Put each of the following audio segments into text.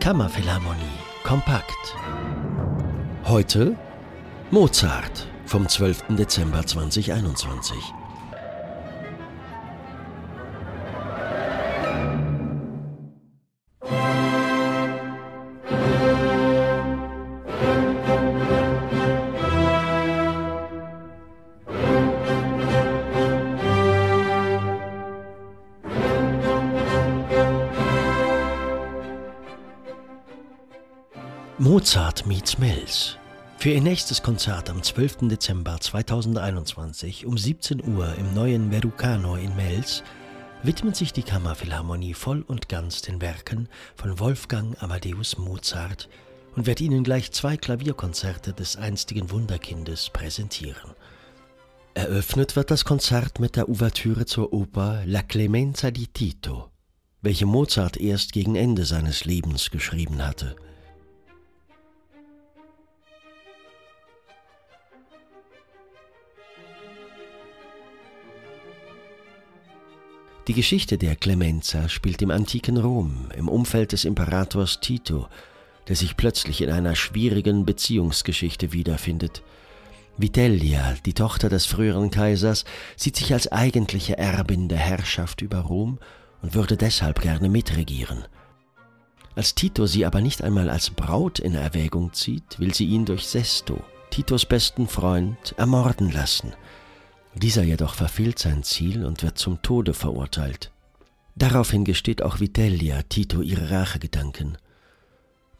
Kammerphilharmonie kompakt. Heute Mozart vom 12. Dezember 2021. Mozart meets Mills. Für ihr nächstes Konzert am 12. Dezember 2021 um 17 Uhr im neuen Verucano in Mels widmet sich die Kammerphilharmonie voll und ganz den Werken von Wolfgang Amadeus Mozart und wird Ihnen gleich zwei Klavierkonzerte des einstigen Wunderkindes präsentieren. Eröffnet wird das Konzert mit der Ouvertüre zur Oper La Clemenza di Tito, welche Mozart erst gegen Ende seines Lebens geschrieben hatte. Die Geschichte der Clemenza spielt im antiken Rom im Umfeld des Imperators Tito, der sich plötzlich in einer schwierigen Beziehungsgeschichte wiederfindet. Vitellia, die Tochter des früheren Kaisers, sieht sich als eigentliche Erbin der Herrschaft über Rom und würde deshalb gerne mitregieren. Als Tito sie aber nicht einmal als Braut in Erwägung zieht, will sie ihn durch Sesto, Titos besten Freund, ermorden lassen – dieser jedoch verfehlt sein Ziel und wird zum Tode verurteilt. Daraufhin gesteht auch Vitellia Tito ihre Rachegedanken.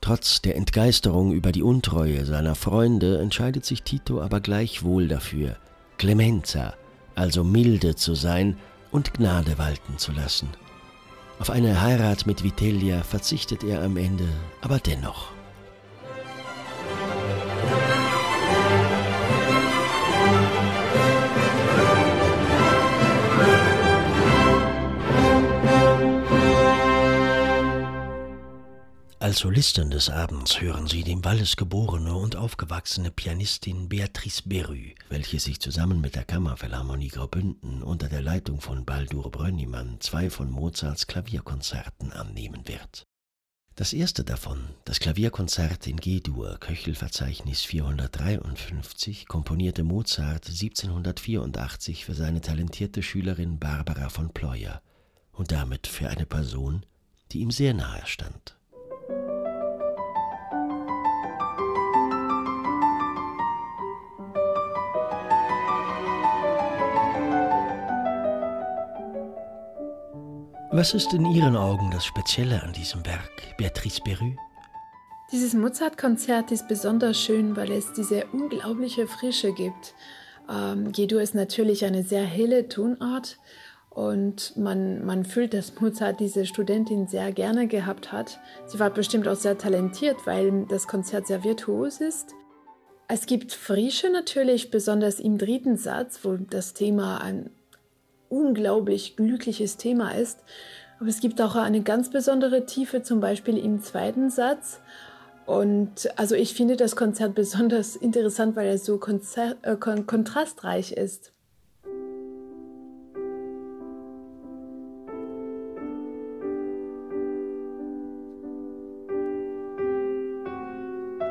Trotz der Entgeisterung über die Untreue seiner Freunde entscheidet sich Tito aber gleichwohl dafür, Clemenza, also milde zu sein und Gnade walten zu lassen. Auf eine Heirat mit Vitellia verzichtet er am Ende aber dennoch. Als Solistin des Abends hören Sie die im Wallis geborene und aufgewachsene Pianistin Beatrice Berü, welche sich zusammen mit der Kammerphilharmonie Graubünden unter der Leitung von Baldur Brönnimann zwei von Mozarts Klavierkonzerten annehmen wird. Das erste davon, das Klavierkonzert in G-Dur, Köchelverzeichnis 453, komponierte Mozart 1784 für seine talentierte Schülerin Barbara von Pleuer und damit für eine Person, die ihm sehr nahe stand. Was ist in Ihren Augen das Spezielle an diesem Werk, Beatrice Berü? Dieses Mozart-Konzert ist besonders schön, weil es diese unglaubliche Frische gibt. Ähm, G-Dur ist natürlich eine sehr helle Tonart und man, man fühlt, dass Mozart diese Studentin sehr gerne gehabt hat. Sie war bestimmt auch sehr talentiert, weil das Konzert sehr virtuos ist. Es gibt Frische natürlich, besonders im dritten Satz, wo das Thema ein unglaublich glückliches Thema ist. Aber es gibt auch eine ganz besondere Tiefe, zum Beispiel im zweiten Satz. Und also ich finde das Konzert besonders interessant, weil es so konzer äh, kon kontrastreich ist.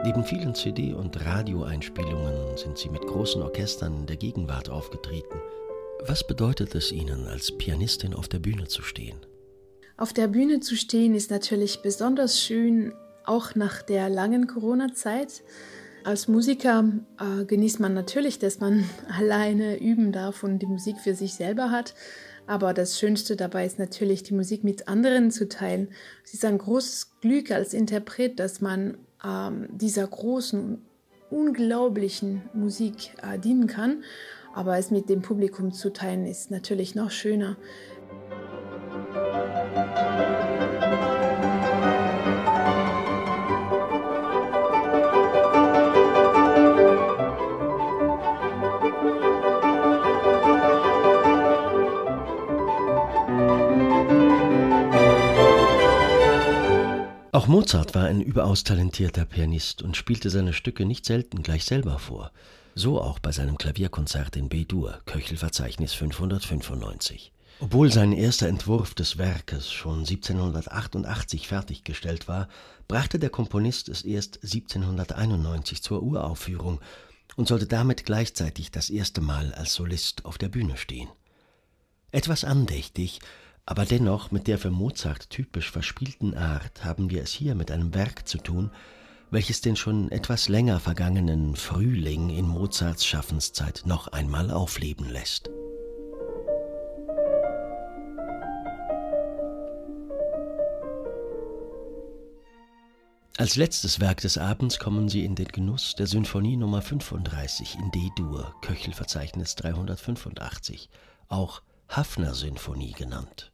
Neben vielen CD- und Radioeinspielungen sind sie mit großen Orchestern der Gegenwart aufgetreten. Was bedeutet es Ihnen, als Pianistin auf der Bühne zu stehen? Auf der Bühne zu stehen ist natürlich besonders schön, auch nach der langen Corona-Zeit. Als Musiker äh, genießt man natürlich, dass man alleine üben darf und die Musik für sich selber hat. Aber das Schönste dabei ist natürlich, die Musik mit anderen zu teilen. Es ist ein großes Glück als Interpret, dass man ähm, dieser großen, unglaublichen Musik äh, dienen kann. Aber es mit dem Publikum zu teilen, ist natürlich noch schöner. Auch Mozart war ein überaus talentierter Pianist und spielte seine Stücke nicht selten gleich selber vor. So auch bei seinem Klavierkonzert in B-Dur, Köchelverzeichnis 595. Obwohl sein erster Entwurf des Werkes schon 1788 fertiggestellt war, brachte der Komponist es erst 1791 zur Uraufführung und sollte damit gleichzeitig das erste Mal als Solist auf der Bühne stehen. Etwas andächtig, aber dennoch mit der für Mozart typisch verspielten Art haben wir es hier mit einem Werk zu tun, welches den schon etwas länger vergangenen Frühling in Mozarts Schaffenszeit noch einmal aufleben lässt. Als letztes Werk des Abends kommen Sie in den Genuss der Sinfonie Nummer 35 in D-Dur, Köchelverzeichnis 385, auch Hafner-Sinfonie genannt.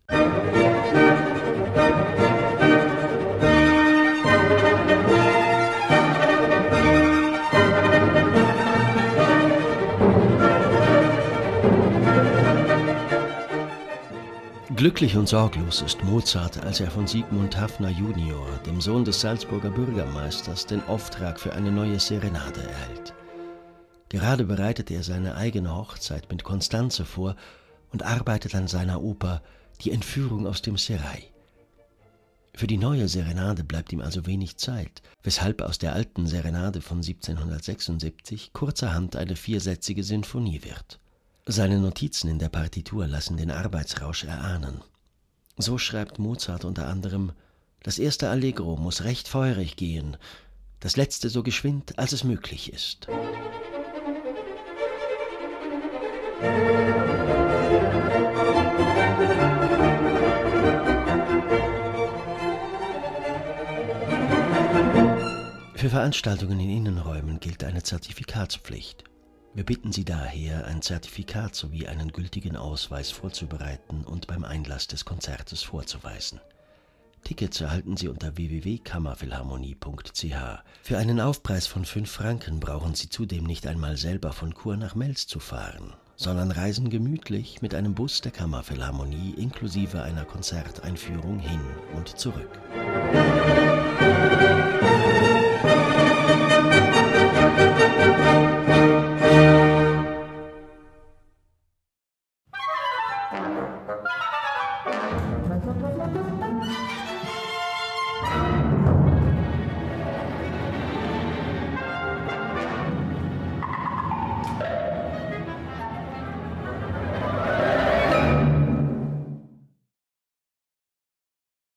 Glücklich und sorglos ist Mozart, als er von Sigmund Hafner junior, dem Sohn des Salzburger Bürgermeisters, den Auftrag für eine neue Serenade erhält. Gerade bereitet er seine eigene Hochzeit mit Konstanze vor und arbeitet an seiner Oper Die Entführung aus dem Serai. Für die neue Serenade bleibt ihm also wenig Zeit, weshalb aus der alten Serenade von 1776 kurzerhand eine viersätzige Sinfonie wird. Seine Notizen in der Partitur lassen den Arbeitsrausch erahnen. So schreibt Mozart unter anderem Das erste Allegro muss recht feurig gehen, das letzte so geschwind, als es möglich ist. Für Veranstaltungen in Innenräumen gilt eine Zertifikatspflicht. Wir bitten Sie daher, ein Zertifikat sowie einen gültigen Ausweis vorzubereiten und beim Einlass des Konzertes vorzuweisen. Tickets erhalten Sie unter www.kammerphilharmonie.ch. Für einen Aufpreis von 5 Franken brauchen Sie zudem nicht einmal selber von Chur nach Melz zu fahren, sondern reisen gemütlich mit einem Bus der Kammerphilharmonie inklusive einer Konzerteinführung hin und zurück. Musik